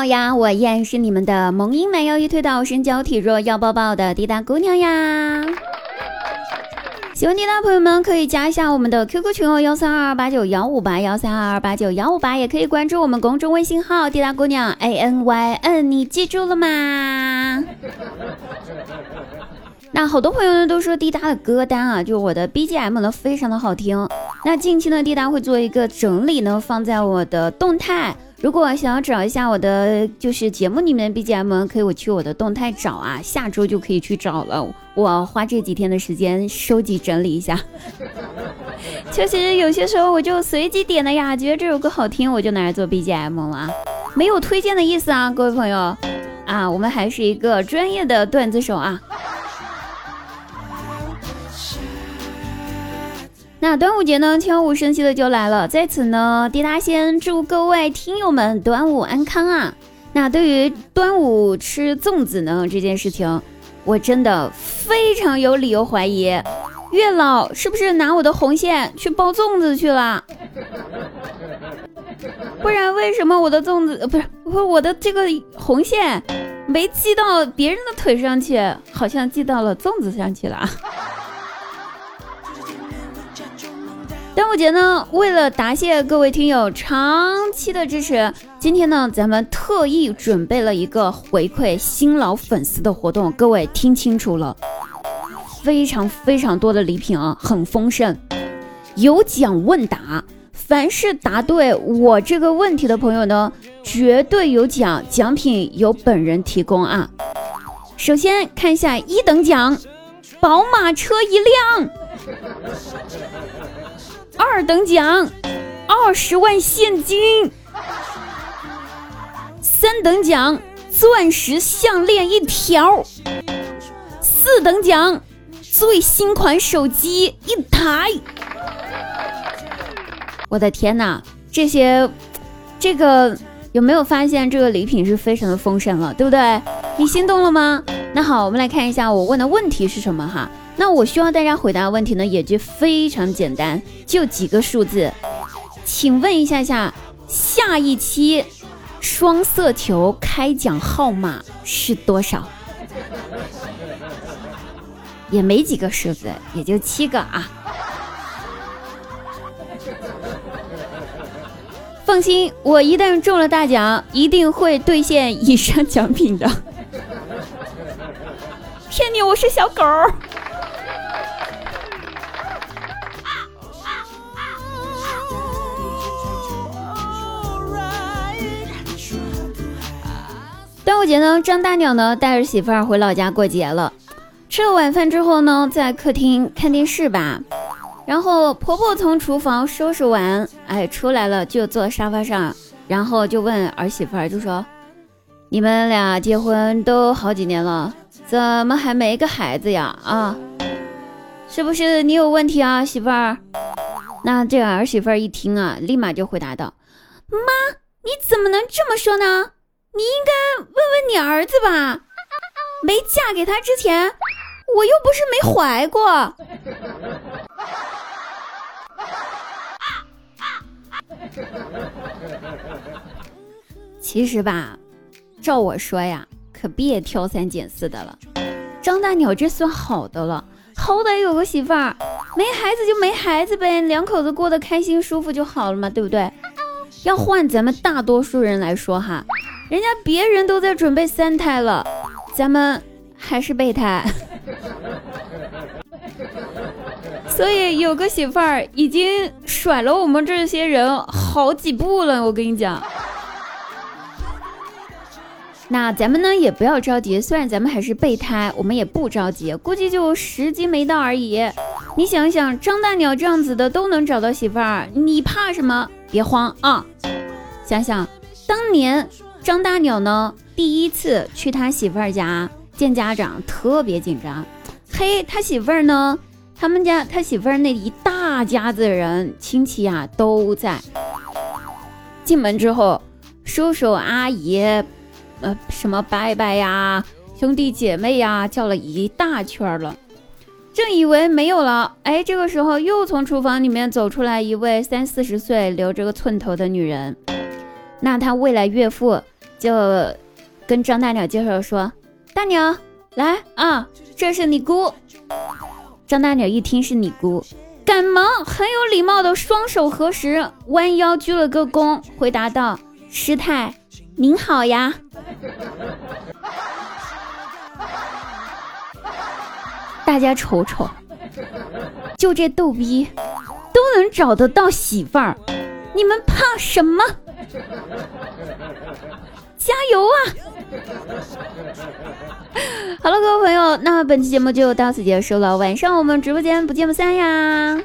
好呀，我依然是你们的萌音蛮腰一推倒身娇体弱要抱抱的滴答姑娘呀。喜欢滴答朋友们可以加一下我们的 QQ 群哦，幺三二八九幺五八幺三二八九幺五八，也可以关注我们公众微信号滴答姑娘 A N Y N，你记住了吗？那好多朋友呢都说滴答的歌单啊，就我的 BGM 呢非常的好听。那近期呢滴答会做一个整理呢，放在我的动态。如果想要找一下我的就是节目里面 BGM，可以我去我的动态找啊，下周就可以去找了。我花这几天的时间收集整理一下。其实有些时候我就随机点的呀，觉得这首歌好听，我就拿来做 BGM 了，没有推荐的意思啊，各位朋友啊，我们还是一个专业的段子手啊。那端午节呢，悄无声息的就来了，在此呢，滴答先祝各位听友们端午安康啊！那对于端午吃粽子呢这件事情，我真的非常有理由怀疑，月老是不是拿我的红线去包粽子去了？不然为什么我的粽子不是我的这个红线没系到别人的腿上去，好像系到了粽子上去了？端午节呢，为了答谢各位听友长期的支持，今天呢，咱们特意准备了一个回馈新老粉丝的活动。各位听清楚了，非常非常多的礼品啊，很丰盛，有奖问答，凡是答对我这个问题的朋友呢，绝对有奖，奖品由本人提供啊。首先看一下一等奖，宝马车一辆。二等奖，二十万现金；三等奖，钻石项链一条；四等奖，最新款手机一台。我的天哪，这些，这个有没有发现这个礼品是非常的丰盛了，对不对？你心动了吗？那好，我们来看一下我问的问题是什么哈。那我需要大家回答的问题呢，也就非常简单，就几个数字，请问一下下，下一期双色球开奖号码是多少？也没几个数字，也就七个啊。放心，我一旦中了大奖，一定会兑现以上奖品的。骗你，我是小狗。端午节呢，张大鸟呢带着媳妇儿回老家过节了。吃了晚饭之后呢，在客厅看电视吧。然后婆婆从厨房收拾完，哎，出来了就坐沙发上，然后就问儿媳妇儿，就说：“你们俩结婚都好几年了，怎么还没个孩子呀？啊，是不是你有问题啊，媳妇儿？”那这个儿媳妇儿一听啊，立马就回答道：“妈，你怎么能这么说呢？”你应该问问你儿子吧，没嫁给他之前，我又不是没怀过。其实吧，照我说呀，可别挑三拣四的了。张大鸟这算好的了，好歹有个媳妇儿，没孩子就没孩子呗，两口子过得开心舒服就好了嘛，对不对？要换咱们大多数人来说哈。人家别人都在准备三胎了，咱们还是备胎，所以有个媳妇儿已经甩了我们这些人好几步了。我跟你讲，那咱们呢也不要着急，虽然咱们还是备胎，我们也不着急，估计就时机没到而已。你想想，张大鸟这样子的都能找到媳妇儿，你怕什么？别慌啊，想想当年。张大鸟呢，第一次去他媳妇儿家见家长，特别紧张。嘿，他媳妇儿呢，他们家他媳妇儿那一大家子人亲戚呀都在。进门之后，叔叔阿姨，呃，什么伯伯呀，兄弟姐妹呀，叫了一大圈了。正以为没有了，哎，这个时候又从厨房里面走出来一位三四十岁、留着个寸头的女人。那他未来岳父。就跟张大鸟介绍说：“大鸟，来啊，这是你姑。”张大鸟一听是你姑，赶忙很有礼貌的双手合十，弯腰鞠了个躬，回答道：“师太，您好呀。”大家瞅瞅，就这逗逼都能找得到媳妇儿，你们怕什么？加油啊！好了，各位朋友，那本期节目就到此结束了。晚上我们直播间不见不散呀！